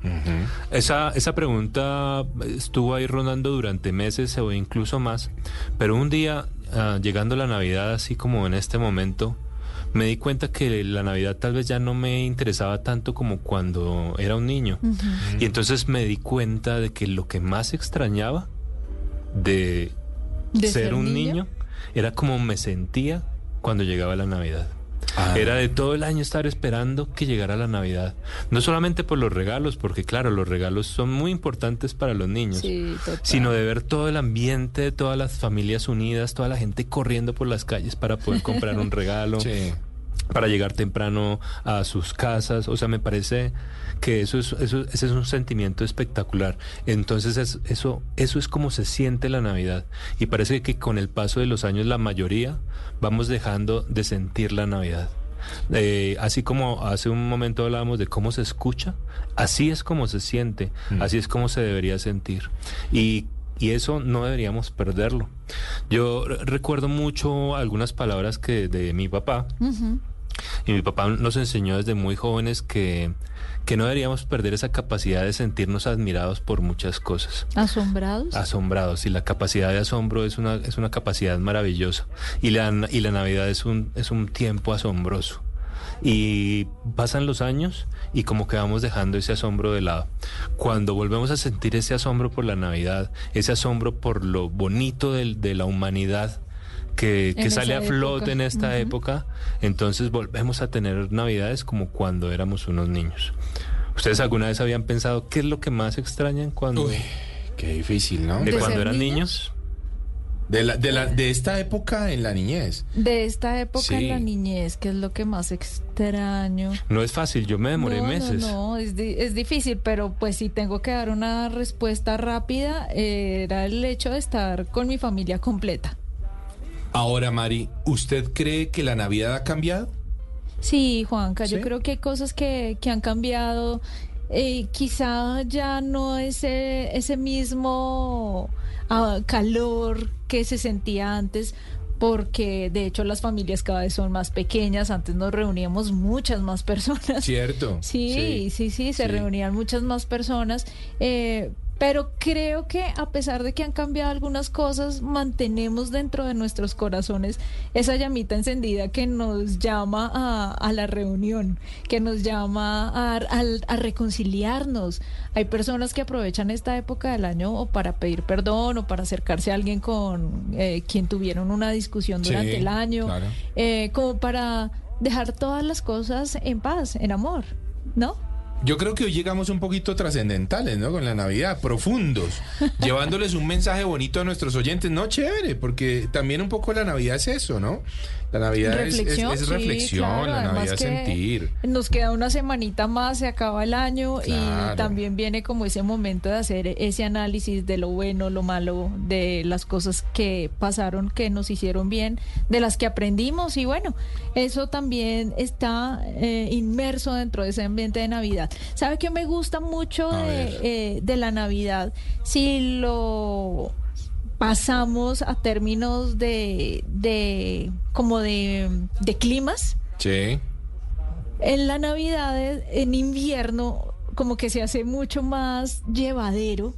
Esa, esa pregunta estuvo ahí rondando durante meses o incluso más, pero un día, ah, llegando la Navidad, así como en este momento, me di cuenta que la Navidad tal vez ya no me interesaba tanto como cuando era un niño. Y entonces me di cuenta de que lo que más extrañaba de, ¿De ser, ser un niño? niño era como me sentía cuando llegaba la Navidad. Ah. Era de todo el año estar esperando que llegara la Navidad. No solamente por los regalos, porque claro, los regalos son muy importantes para los niños, Sí, total. sino de ver todo el ambiente de todas las familias unidas, toda la gente corriendo por las calles para poder comprar un regalo Sí. Para llegar temprano a sus casas. O sea, me parece que eso es, eso, ese es un sentimiento espectacular. Entonces, es- eso, eso es como se siente la Navidad. Y parece que con el paso de los años, la mayoría vamos dejando de sentir la Navidad. Eh, así como hace un momento hablábamos de cómo se escucha, así es como se siente, así es como se debería sentir. Y y eso no deberíamos perderlo. Yo re- recuerdo mucho algunas palabras que de mi papá. Y mi papá nos enseñó desde muy jóvenes que, que no deberíamos perder esa capacidad de sentirnos admirados por muchas cosas. ¿Asombrados? Asombrados. Y la capacidad de asombro es una, es una capacidad maravillosa. Y la, y la Navidad es un, es un tiempo asombroso. Y pasan los años y como que vamos dejando ese asombro de lado. Cuando volvemos a sentir ese asombro por la Navidad, ese asombro por lo bonito del- de, la humanidad que, sale a flote época. en esta época, entonces volvemos a tener Navidades como cuando éramos unos niños. ¿Ustedes alguna vez habían pensado qué es lo que más extrañan cuando, Uy, qué difícil, ¿no? de ¿De cuando eran niños? niños? De, la, de, la, de esta época en la niñez. De esta época Sí. en la niñez, que es lo que más extraño. No es fácil, yo me demoré no, meses. No, no, es, di- es difícil, pero pues si tengo que dar una respuesta rápida, eh, era el hecho de estar con mi familia completa. Ahora, Mari, ¿usted cree que la Navidad ha cambiado? Sí, Juanca, yo creo que hay cosas que, que han cambiado. Eh, quizá ya no ese, ese mismo ah, calor que se sentía antes, porque de hecho las familias cada vez son más pequeñas. Antes nos reuníamos muchas más personas. ¿Cierto? Sí, sí, sí, se sí. reunían muchas más personas. eh, pero creo que a pesar de que han cambiado algunas cosas, mantenemos dentro de nuestros corazones esa llamita encendida que nos llama a, a la reunión, que nos llama a, a- a reconciliarnos. Hay personas que aprovechan esta época del año o para pedir perdón o para acercarse a alguien con eh, quien tuvieron una discusión Sí, durante el año, claro. eh, como para dejar todas las cosas en paz, en amor, ¿no? Yo creo que hoy llegamos un poquito trascendentales, ¿no? Con la Navidad, profundos, llevándoles un mensaje bonito a nuestros oyentes. No, chévere, porque también un poco la Navidad es eso, ¿no? La Navidad es- es, Reflexión, sí, reflexión, claro, la Navidad es que sentir. Nos queda una semanita más, se acaba el año Claro. y también viene como ese momento de hacer ese análisis de lo bueno, lo malo, de las cosas que pasaron, que nos hicieron bien, de las que aprendimos y bueno, eso también está eh, inmerso dentro de ese ambiente de Navidad. ¿Sabe qué me gusta mucho de, eh, de la Navidad? Si lo pasamos a términos de, de como de, de climas. Sí. En la Navidad, en invierno, como que se hace mucho más llevadero.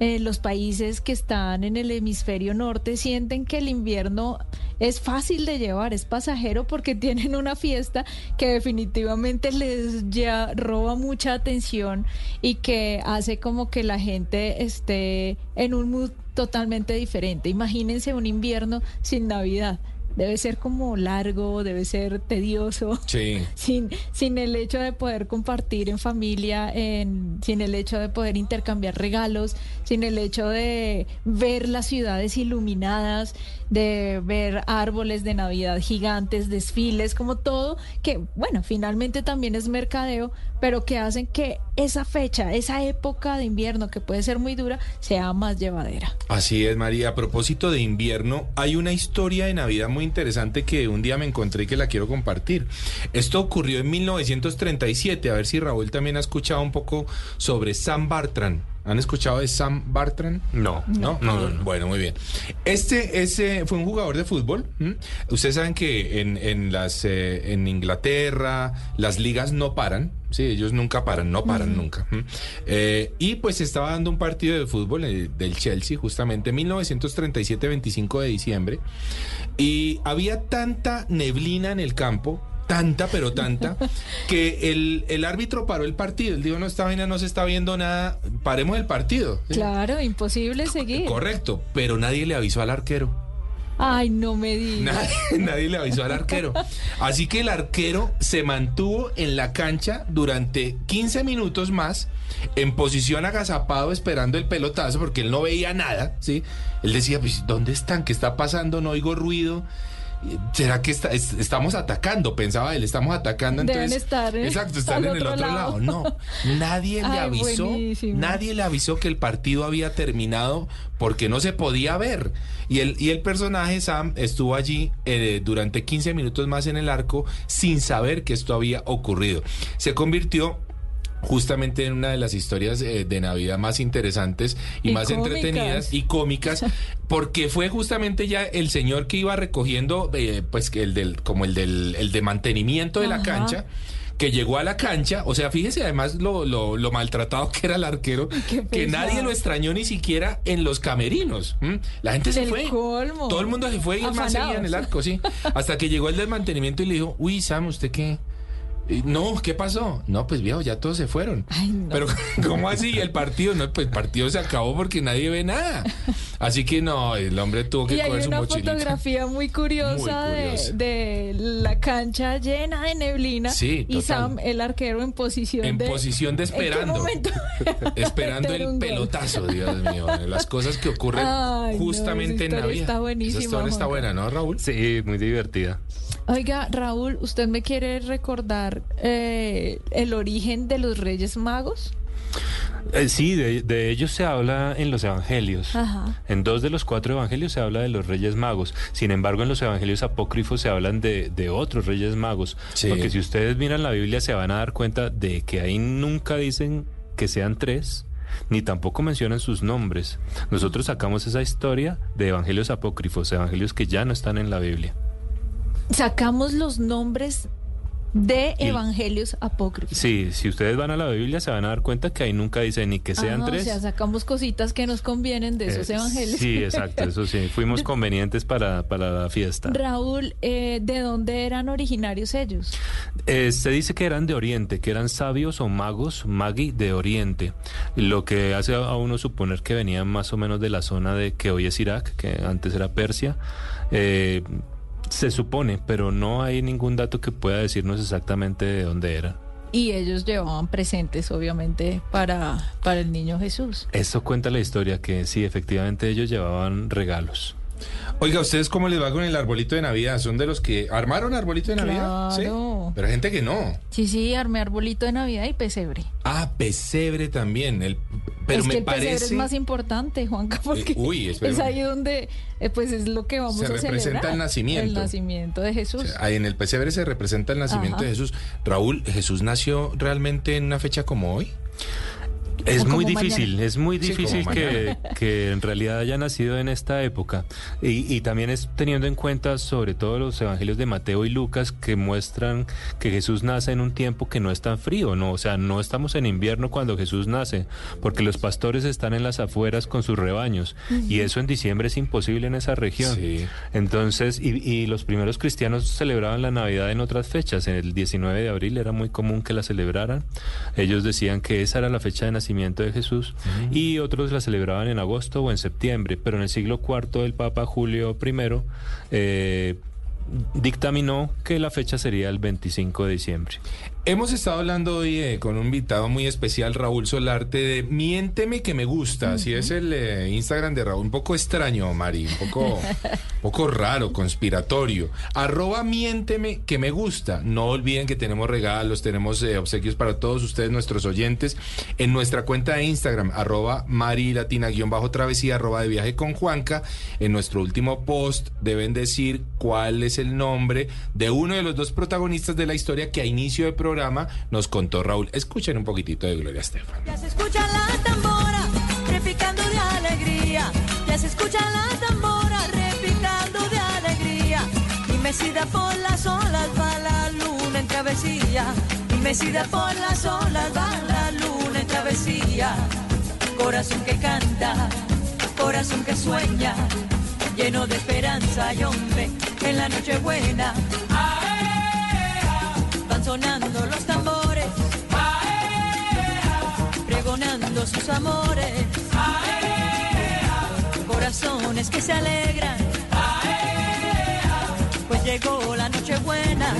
Eh, los países que están en el hemisferio norte sienten que el invierno es fácil de llevar, es pasajero porque tienen una fiesta que definitivamente les ya roba mucha atención y que hace como que la gente esté en un mood totalmente diferente. Imagínense un invierno sin Navidad. debe ser como largo, debe ser tedioso. Sí. Sin, sin el hecho de poder compartir en familia, en, sin el hecho de poder intercambiar regalos, sin el hecho de ver las ciudades iluminadas, de ver árboles de Navidad gigantes, desfiles, como todo, que bueno, finalmente también es mercadeo, pero que hacen que esa fecha, esa época de invierno, que puede ser muy dura, sea más llevadera. Así es, María. A propósito de invierno, hay una historia de Navidad muy interesante que un día me encontré y que la quiero compartir. Esto ocurrió en 1937. A ver si Raúl también ha escuchado un poco sobre Sam Bartran. ¿Han escuchado de Sam Bartran? No. No, no, no. Bueno, muy bien. Este, ese fue un jugador de fútbol. Ustedes saben que en, en las eh, en Inglaterra las ligas no paran. Sí, ellos nunca paran, no paran nunca. Eh, y pues estaba dando un partido de fútbol eh, del Chelsea, justamente en 1937, 25 de diciembre. Y había tanta neblina en el campo tanta, pero tanta, que el, el árbitro paró el partido. Él dijo, no, esta vaina no se está viendo nada, paremos el partido. Claro, imposible seguir. Correcto, pero nadie le avisó al arquero. Ay, no me digas. Nadie, nadie le avisó al arquero. Así que el arquero se mantuvo en la cancha durante 15 minutos más, en posición agazapado, esperando el pelotazo, porque él no veía nada, ¿sí? Él decía, pues, ¿dónde están? ¿Qué está pasando? No oigo ruido. ¿Será que está- es- estamos atacando? Pensaba él, estamos atacando. Deben Entonces, estar, ¿eh? Exacto, están en el otro lado. lado. No, nadie le avisó. buenísimo. Nadie le avisó que el partido había terminado porque no se podía ver. Y el, y el personaje Sam estuvo allí eh, durante 15 minutos más en el arco sin saber que esto había ocurrido. Se convirtió justamente en una de las historias eh, de Navidad más interesantes y, Y más cómicas. entretenidas y cómicas porque fue justamente ya el señor que iba recogiendo eh, pues el del como el del el de mantenimiento de la cancha que llegó a la cancha, o sea, fíjese además lo, lo, lo maltratado que era el arquero, que nadie lo extrañó ni siquiera en los camerinos. La gente se fue. colmo. Todo el mundo se fue y más seguía en el arco, sí. Hasta que llegó el del mantenimiento y le dijo, uy, Sam, ¿usted qué? No, ¿qué pasó? No, pues viejo, ya todos se fueron. Ay, no. Pero, ¿cómo así? El partido, no, pues el partido se acabó porque nadie ve nada. Así que no, el hombre tuvo que Y hay coger su una mochilita. fotografía muy curiosa, Muy de- curiosa. De, la cancha llena de neblina Sí, y total. Sam, el arquero, en posición En de... posición de ¿En qué esperando. momento? Esperando el pelotazo, Dios mío. Las cosas que ocurren Ay, no, justamente esa en Navidad. está buenísima, Esa historia está buena, ¿no, Raúl? Sí, muy divertida. Oiga, Raúl, ¿usted me quiere recordar eh, el origen de los Reyes Magos? Eh, sí, de, de ellos se habla en los evangelios. Ajá. En dos de los cuatro evangelios se habla de los reyes magos. Sin embargo, en los evangelios apócrifos se hablan de, de otros reyes magos. Sí. Porque si ustedes miran la Biblia se van a dar cuenta de que ahí nunca dicen que sean tres, ni tampoco mencionan sus nombres. Nosotros sacamos esa historia de evangelios apócrifos, evangelios que ya no están en la Biblia. Sacamos los nombres de Y- evangelios apócrifos. Sí, si ustedes van a la Biblia se van a dar cuenta que ahí nunca dicen ni que sean Ah, tres. O sea, sacamos cositas que nos convienen de esos Eh, evangelios. Sí, exacto, eso sí. Fuimos convenientes para, para la fiesta. Raúl, eh, ¿de dónde eran originarios ellos? Eh, se dice que eran de Oriente, que eran sabios o magos, magi de Oriente, lo que hace a uno suponer que venían más o menos de la zona de que hoy es Irak, que antes era Persia. Eh, se supone, pero no hay ningún dato que pueda decirnos exactamente de dónde eran. Y ellos llevaban presentes, obviamente, para, para el niño Jesús. Eso cuenta la historia, que sí, efectivamente ellos llevaban regalos. Oiga, ¿ustedes cómo les va con el arbolito de Navidad? ¿Son de los que armaron arbolito de Navidad? Claro. Sí. Pero hay gente que no. Sí, sí, armé arbolito de Navidad y pesebre. Ah, pesebre también. El, pero es me que el pesebre parece. es más importante, Juanca, porque Eh, uy, es ahí donde, eh, pues es lo que vamos Se a representa celebrar. el nacimiento. El nacimiento de Jesús. Ahí en el pesebre se representa el nacimiento Ajá. de Jesús. Raúl, ¿Jesús nació realmente en una fecha como hoy? Es muy difícil, mañana. es muy difícil que, que en realidad haya nacido en esta época. Y, y también es teniendo en cuenta sobre todo los evangelios de Mateo y Lucas que muestran que Jesús nace en un tiempo que no es tan frío, ¿no? O sea, no estamos en invierno cuando Jesús nace, porque los pastores están en las afueras con sus rebaños. Y eso en diciembre es imposible en esa región. Sí. Entonces, y, y los primeros cristianos celebraban la Navidad en otras fechas. En el 19 de abril era muy común que la celebraran. Ellos decían que esa era la fecha de nacimiento de Jesús y otros la celebraban en agosto o en septiembre. Pero en el siglo IV el Papa Julio I eh, dictaminó que la fecha sería el 25 de diciembre. Hemos estado hablando hoy eh, con un invitado muy especial, Raúl Solarte, de Miénteme que me gusta. Así es el eh, Instagram de Raúl. Un poco extraño, Mari. Un poco, poco raro, conspiratorio. Arroba Miénteme que me gusta. No olviden que tenemos regalos, tenemos eh, obsequios para todos ustedes, nuestros oyentes, en nuestra cuenta de Instagram, arroba Mari Latina guion bajo travesía, arroba de viaje con Juanca. En nuestro último post deben decir cuál es el nombre de uno de los dos protagonistas de la historia que a inicio de programa nos contó Raúl. Escuchen un poquitito de Gloria Estefan. Ya se escucha la tambora repicando de alegría. Ya se escucha la tambora repicando de alegría. Y mecida por las olas va la luna en travesía. Y mecida por las olas va la luna en travesía. Corazón que canta, corazón que sueña, lleno de esperanza y hombre en la noche buena. Sonando los tambores, pregonando sus amores. Corazones que se alegran, pues llegó la noche buena.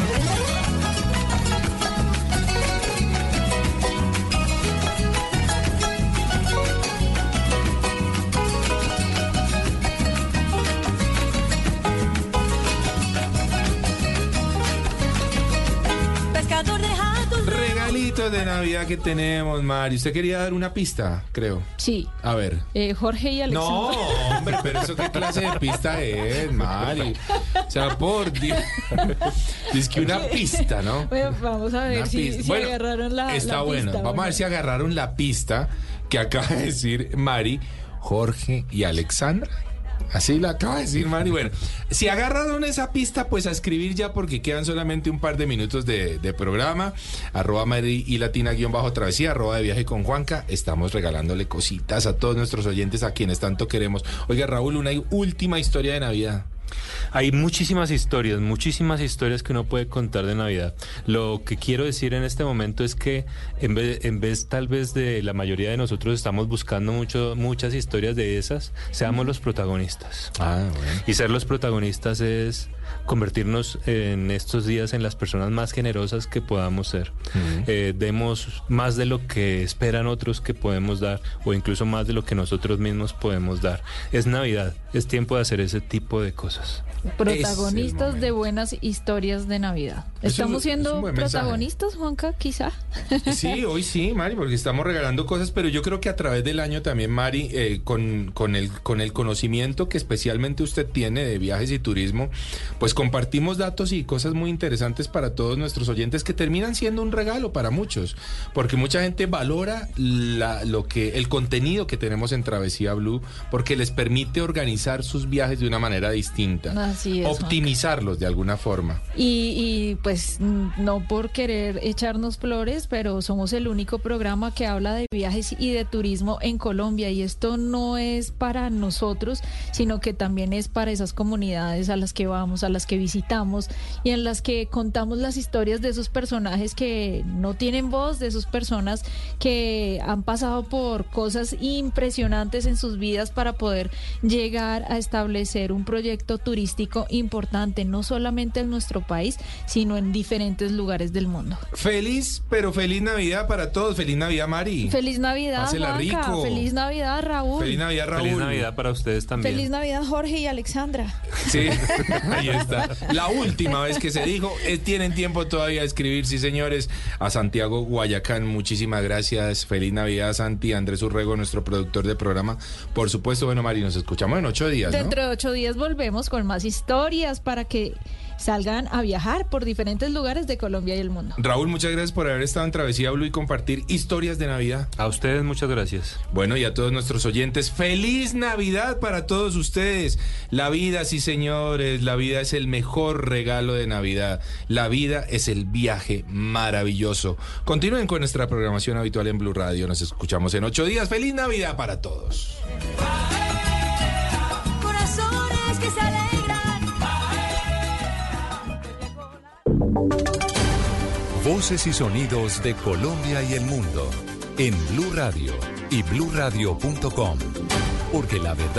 Regalitos de Navidad que tenemos, Mari. Usted quería dar una pista, creo. Sí. A ver. Eh, Jorge y Alexandra. No, hombre, pero eso qué clase de pista es, Mari. O sea, por Dios. Es que una pista, ¿no? Bueno, vamos a ver si, pista. si Bueno, agarraron la Está la bueno. pista, Vamos a ver si agarraron la pista que acaba de decir Mari, Jorge y Alexandra. Así la acaba de decir Mari. Bueno, si agarraron esa pista, pues a escribir ya porque quedan solamente un par de minutos de, programa. Arroba Mari y Latina guion bajo travesía, arroba de viaje con Juanca. Estamos regalándole cositas a todos nuestros oyentes a quienes tanto queremos. Oiga, Raúl, una última historia de Navidad. Hay muchísimas historias, muchísimas historias que uno puede contar de Navidad. Lo que quiero decir en este momento es que en vez, en vez tal vez de la mayoría de nosotros estamos buscando mucho, muchas historias de esas, seamos los protagonistas. Ah, bueno. Y ser los protagonistas es convertirnos en estos días en las personas más generosas que podamos ser. Eh, demos más de lo que esperan otros que podemos dar o incluso más de lo que nosotros mismos podemos dar. Es Navidad, es tiempo de hacer ese tipo de cosas. Protagonistas de buenas historias de Navidad. Es ¿Estamos es siendo protagonistas, Juanca? Quizá. Sí, hoy sí, Mari, porque estamos regalando cosas, pero yo creo que a través del año también, Mari, eh, con, con, el, con el conocimiento que especialmente usted tiene de viajes y turismo, pues compartimos datos y cosas muy interesantes para todos nuestros oyentes que terminan siendo un regalo para muchos, porque mucha gente valora la, lo que, el contenido que tenemos en Travesía Blue, porque les permite organizar sus viajes de una manera distinta, Así es, Juanca. optimizarlos de alguna forma. Y, y, pues no por querer echarnos flores, pero somos el único programa que habla de viajes y de turismo en Colombia. Y esto no es para nosotros, sino que también es para esas comunidades a las que vamos, a las que visitamos y en las que contamos las historias de esos personajes que no tienen voz, de esas personas que han pasado por cosas impresionantes en sus vidas para poder llegar a establecer un proyecto turístico importante, no solamente en nuestro país, sino en diferentes lugares del mundo. Feliz, pero feliz Navidad para todos. Feliz Navidad, Mari. Feliz Navidad, Juanca. rico. Feliz Navidad, Raúl. Feliz Navidad, Raúl. Feliz Navidad para ustedes también. Feliz Navidad, Jorge y Alexandra. Sí, ahí está. La última vez que se dijo, eh, tienen tiempo todavía de escribir, sí señores, a Santiago Guayacán, muchísimas gracias. Feliz Navidad, Santi, Andrés Urrego, nuestro productor de programa. Por supuesto, bueno, Mari, nos escuchamos en ocho días, ¿no? Dentro de ocho días volvemos con más historias para que salgan a viajar por diferentes lugares de Colombia y el mundo. Raúl, muchas gracias por haber estado en Travesía Blue y compartir historias de Navidad. A ustedes muchas gracias. Bueno, y a todos nuestros oyentes, feliz Navidad para todos ustedes. La vida, sí señores, la vida es el mejor regalo de Navidad. La vida es el viaje maravilloso. Continúen con nuestra programación habitual en Blue Radio. Nos escuchamos en ocho días. Feliz Navidad para todos. Que se alegran. Voces y sonidos de Colombia y el mundo en Blue Radio y bluradio.com, porque la verdad